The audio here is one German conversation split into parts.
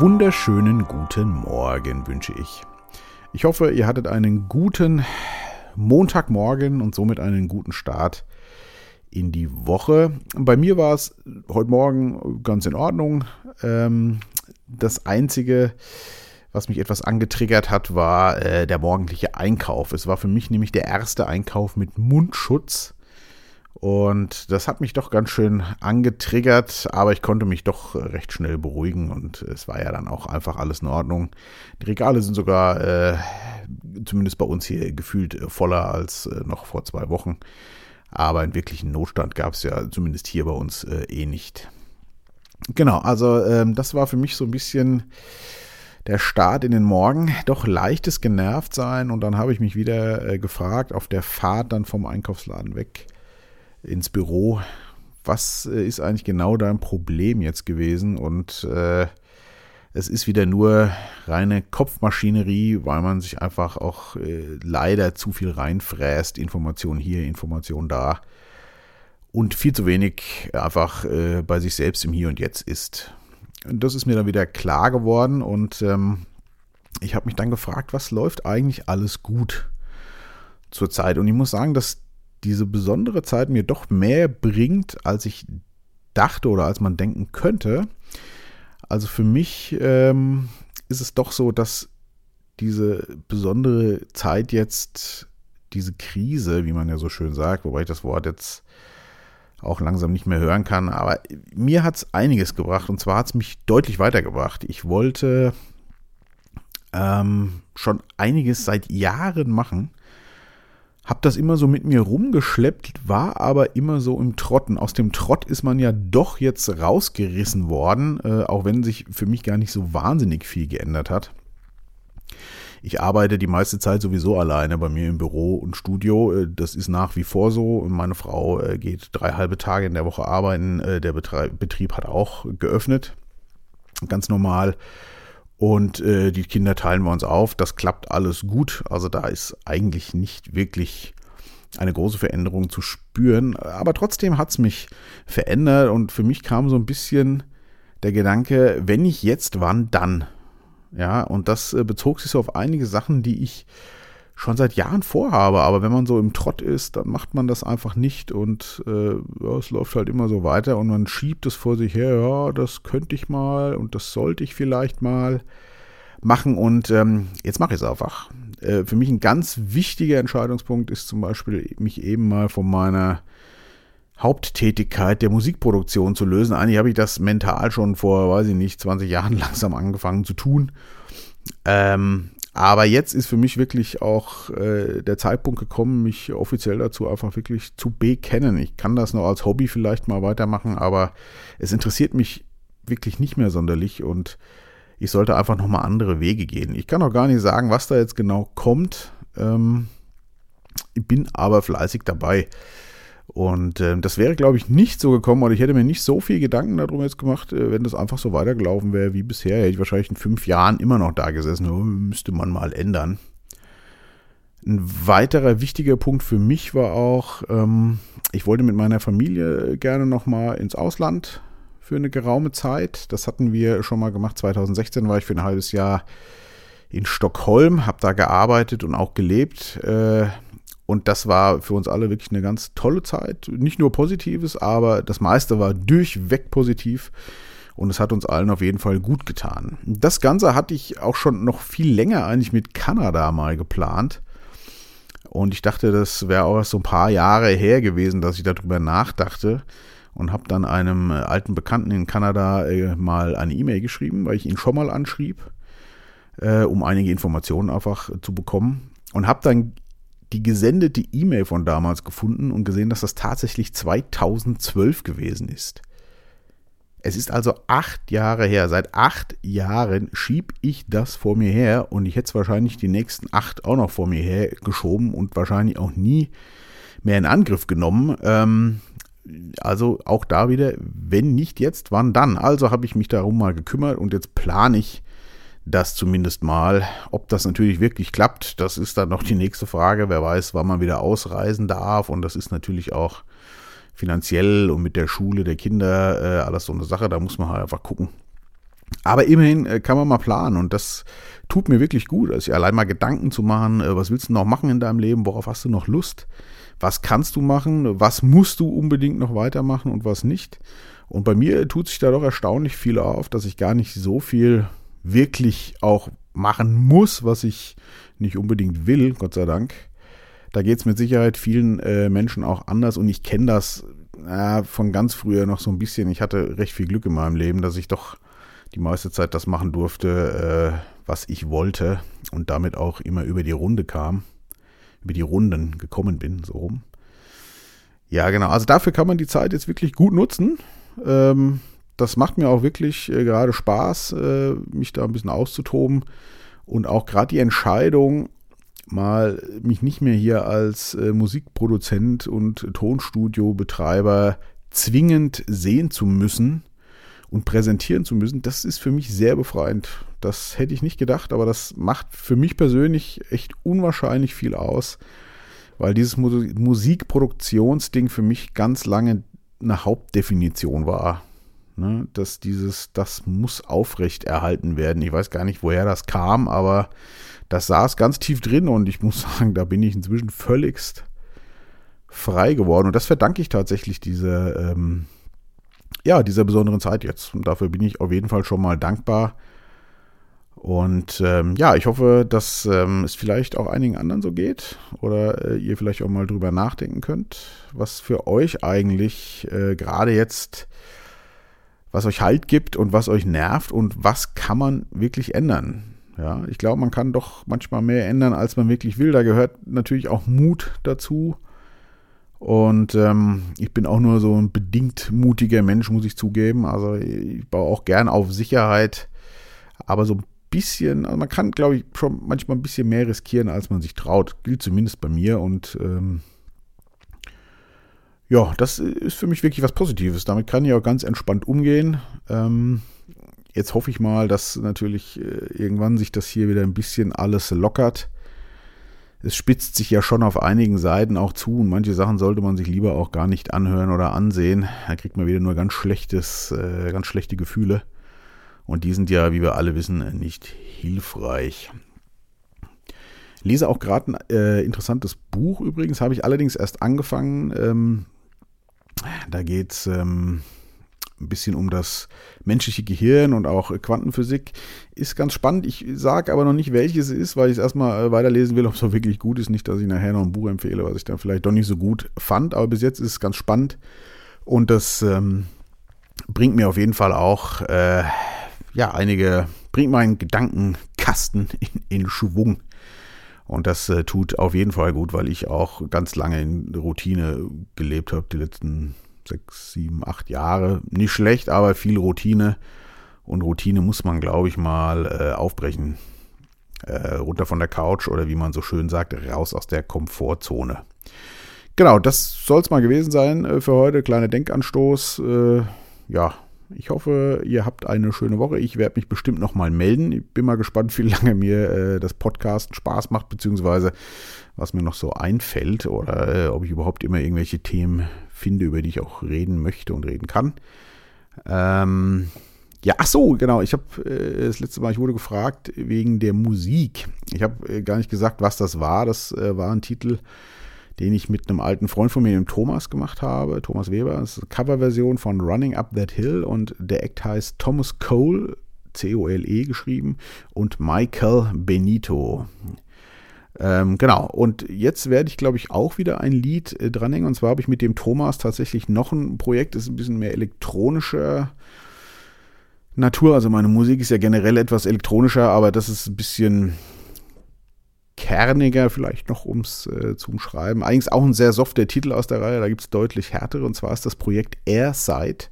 wunderschönen guten Morgen wünsche ich. Ich hoffe, ihr hattet einen guten Montagmorgen und somit einen guten Start in die Woche. Bei mir war es heute Morgen ganz in Ordnung. Ähm, das Einzige, was mich etwas angetriggert hat, war äh, der morgendliche Einkauf. Es war für mich nämlich der erste Einkauf mit Mundschutz. Und das hat mich doch ganz schön angetriggert, aber ich konnte mich doch recht schnell beruhigen und es war ja dann auch einfach alles in Ordnung. Die Regale sind sogar, äh, zumindest bei uns hier, gefühlt voller als äh, noch vor zwei Wochen. Aber einen wirklichen Notstand gab es ja zumindest hier bei uns äh, eh nicht. Genau, also ähm, das war für mich so ein bisschen der Start in den Morgen. Doch leichtes genervt sein und dann habe ich mich wieder äh, gefragt auf der Fahrt dann vom Einkaufsladen weg ins Büro. Was äh, ist eigentlich genau dein Problem jetzt gewesen? Und äh, es ist wieder nur reine Kopfmaschinerie, weil man sich einfach auch äh, leider zu viel reinfräst. Information hier, Information da. Und viel zu wenig einfach äh, bei sich selbst im Hier und Jetzt ist. Und das ist mir dann wieder klar geworden und ähm, ich habe mich dann gefragt, was läuft eigentlich alles gut zurzeit? Und ich muss sagen, dass diese besondere Zeit mir doch mehr bringt, als ich dachte oder als man denken könnte. Also für mich ähm, ist es doch so, dass diese besondere Zeit jetzt, diese Krise, wie man ja so schön sagt, wobei ich das Wort jetzt auch langsam nicht mehr hören kann, aber mir hat es einiges gebracht und zwar hat es mich deutlich weitergebracht. Ich wollte ähm, schon einiges seit Jahren machen hab das immer so mit mir rumgeschleppt, war aber immer so im Trotten. Aus dem Trott ist man ja doch jetzt rausgerissen worden, äh, auch wenn sich für mich gar nicht so wahnsinnig viel geändert hat. Ich arbeite die meiste Zeit sowieso alleine bei mir im Büro und Studio. Äh, das ist nach wie vor so. Meine Frau äh, geht drei halbe Tage in der Woche arbeiten. Äh, der Betrieb hat auch geöffnet. Ganz normal. Und äh, die Kinder teilen wir uns auf. Das klappt alles gut. Also da ist eigentlich nicht wirklich eine große Veränderung zu spüren. Aber trotzdem hat es mich verändert und für mich kam so ein bisschen der Gedanke, wenn nicht jetzt, wann dann? Ja, und das äh, bezog sich so auf einige Sachen, die ich schon seit Jahren vorhabe, aber wenn man so im Trott ist, dann macht man das einfach nicht und äh, ja, es läuft halt immer so weiter und man schiebt es vor sich her, ja, das könnte ich mal und das sollte ich vielleicht mal machen und ähm, jetzt mache ich es einfach. Äh, für mich ein ganz wichtiger Entscheidungspunkt ist zum Beispiel, mich eben mal von meiner Haupttätigkeit der Musikproduktion zu lösen. Eigentlich habe ich das mental schon vor, weiß ich nicht, 20 Jahren langsam angefangen zu tun. Ähm, aber jetzt ist für mich wirklich auch äh, der Zeitpunkt gekommen, mich offiziell dazu einfach wirklich zu bekennen. Ich kann das noch als Hobby vielleicht mal weitermachen, aber es interessiert mich wirklich nicht mehr sonderlich und ich sollte einfach nochmal andere Wege gehen. Ich kann auch gar nicht sagen, was da jetzt genau kommt. Ähm, ich bin aber fleißig dabei. Und äh, das wäre, glaube ich, nicht so gekommen, oder ich hätte mir nicht so viel Gedanken darum jetzt gemacht, äh, wenn das einfach so weitergelaufen wäre wie bisher. Hätte ich wahrscheinlich in fünf Jahren immer noch da gesessen. Oh, müsste man mal ändern. Ein weiterer wichtiger Punkt für mich war auch, ähm, ich wollte mit meiner Familie gerne nochmal ins Ausland für eine geraume Zeit. Das hatten wir schon mal gemacht. 2016 war ich für ein halbes Jahr in Stockholm, habe da gearbeitet und auch gelebt. Äh, und das war für uns alle wirklich eine ganz tolle Zeit. Nicht nur Positives, aber das meiste war durchweg positiv. Und es hat uns allen auf jeden Fall gut getan. Das Ganze hatte ich auch schon noch viel länger eigentlich mit Kanada mal geplant. Und ich dachte, das wäre auch so ein paar Jahre her gewesen, dass ich darüber nachdachte. Und habe dann einem alten Bekannten in Kanada äh, mal eine E-Mail geschrieben, weil ich ihn schon mal anschrieb, äh, um einige Informationen einfach zu bekommen. Und habe dann die gesendete E-Mail von damals gefunden und gesehen, dass das tatsächlich 2012 gewesen ist. Es ist also acht Jahre her. Seit acht Jahren schieb ich das vor mir her und ich hätte es wahrscheinlich die nächsten acht auch noch vor mir her geschoben und wahrscheinlich auch nie mehr in Angriff genommen. Ähm, also auch da wieder, wenn nicht jetzt, wann dann? Also habe ich mich darum mal gekümmert und jetzt plane ich das zumindest mal. Ob das natürlich wirklich klappt, das ist dann noch die nächste Frage. Wer weiß, wann man wieder ausreisen darf. Und das ist natürlich auch finanziell und mit der Schule der Kinder äh, alles so eine Sache. Da muss man halt einfach gucken, Aber immerhin äh, kann man mal planen und das tut mir wirklich gut, also allein mal Gedanken zu machen, äh, was willst du noch machen in deinem Leben, worauf hast du noch Lust, was kannst du machen, was musst du unbedingt noch weitermachen und was nicht. Und bei mir tut sich da doch erstaunlich viel auf, dass ich gar nicht so viel wirklich auch machen muss, was ich nicht unbedingt will, Gott sei Dank. Da geht es mit Sicherheit vielen äh, Menschen auch anders und ich kenne das äh, von ganz früher noch so ein bisschen. Ich hatte recht viel Glück in meinem Leben, dass ich doch die meiste Zeit das machen durfte, äh, was ich wollte und damit auch immer über die Runde kam, über die Runden gekommen bin, so rum. Ja, genau. Also dafür kann man die Zeit jetzt wirklich gut nutzen. Ähm, das macht mir auch wirklich äh, gerade Spaß, äh, mich da ein bisschen auszutoben. Und auch gerade die Entscheidung, mal mich nicht mehr hier als äh, Musikproduzent und Tonstudiobetreiber zwingend sehen zu müssen und präsentieren zu müssen, das ist für mich sehr befreiend. Das hätte ich nicht gedacht, aber das macht für mich persönlich echt unwahrscheinlich viel aus, weil dieses Musikproduktionsding für mich ganz lange eine Hauptdefinition war. Ne, dass dieses, das muss aufrecht erhalten werden. Ich weiß gar nicht, woher das kam, aber das saß ganz tief drin und ich muss sagen, da bin ich inzwischen völligst frei geworden. Und das verdanke ich tatsächlich dieser, ähm, ja, dieser besonderen Zeit jetzt. Und dafür bin ich auf jeden Fall schon mal dankbar. Und ähm, ja, ich hoffe, dass ähm, es vielleicht auch einigen anderen so geht oder äh, ihr vielleicht auch mal drüber nachdenken könnt, was für euch eigentlich äh, gerade jetzt was euch Halt gibt und was euch nervt und was kann man wirklich ändern. Ja, ich glaube, man kann doch manchmal mehr ändern, als man wirklich will. Da gehört natürlich auch Mut dazu. Und ähm, ich bin auch nur so ein bedingt mutiger Mensch, muss ich zugeben. Also ich baue auch gern auf Sicherheit. Aber so ein bisschen, also man kann, glaube ich, schon manchmal ein bisschen mehr riskieren, als man sich traut. Gilt zumindest bei mir. Und ähm, ja, das ist für mich wirklich was Positives. Damit kann ich auch ganz entspannt umgehen. Ähm, jetzt hoffe ich mal, dass natürlich äh, irgendwann sich das hier wieder ein bisschen alles lockert. Es spitzt sich ja schon auf einigen Seiten auch zu und manche Sachen sollte man sich lieber auch gar nicht anhören oder ansehen. Da kriegt man wieder nur ganz schlechtes, äh, ganz schlechte Gefühle. Und die sind ja, wie wir alle wissen, nicht hilfreich lese auch gerade ein äh, interessantes Buch übrigens, habe ich allerdings erst angefangen. Ähm, da geht es ähm, ein bisschen um das menschliche Gehirn und auch Quantenphysik. Ist ganz spannend. Ich sage aber noch nicht, welches es ist, weil ich es erstmal äh, weiterlesen will, ob es auch wirklich gut ist. Nicht, dass ich nachher noch ein Buch empfehle, was ich dann vielleicht doch nicht so gut fand. Aber bis jetzt ist es ganz spannend. Und das ähm, bringt mir auf jeden Fall auch äh, ja, einige, bringt meinen Gedankenkasten in, in Schwung. Und das äh, tut auf jeden Fall gut, weil ich auch ganz lange in Routine gelebt habe, die letzten sechs, sieben, acht Jahre. Nicht schlecht, aber viel Routine. Und Routine muss man, glaube ich, mal äh, aufbrechen. Äh, runter von der Couch oder wie man so schön sagt, raus aus der Komfortzone. Genau, das soll es mal gewesen sein äh, für heute. Kleiner Denkanstoß. Äh, ja, ich hoffe, ihr habt eine schöne Woche. Ich werde mich bestimmt nochmal melden. Ich bin mal gespannt, wie lange mir äh, das Podcast Spaß macht, beziehungsweise was mir noch so einfällt oder äh, ob ich überhaupt immer irgendwelche Themen finde, über die ich auch reden möchte und reden kann. Ähm, ja, ach so, genau. Ich habe äh, das letzte Mal, ich wurde gefragt wegen der Musik. Ich habe äh, gar nicht gesagt, was das war. Das äh, war ein Titel, den ich mit einem alten Freund von mir, dem Thomas, gemacht habe. Thomas Weber. Das ist eine Coverversion von Running Up That Hill und der Act heißt Thomas Cole, C-O-L-E geschrieben, und Michael Benito. Ähm, genau, und jetzt werde ich, glaube ich, auch wieder ein Lied äh, dranhängen. Und zwar habe ich mit dem Thomas tatsächlich noch ein Projekt, das ist ein bisschen mehr elektronischer Natur. Also meine Musik ist ja generell etwas elektronischer, aber das ist ein bisschen kerniger, vielleicht noch ums äh, zu umschreiben. Eigentlich auch ein sehr softer Titel aus der Reihe, da gibt es deutlich härtere, und zwar ist das Projekt Airsight.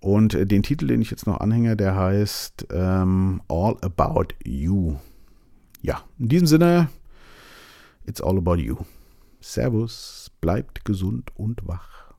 Und äh, den Titel, den ich jetzt noch anhänge, der heißt ähm, All About You. Ja, in diesem Sinne, it's all about you. Servus, bleibt gesund und wach.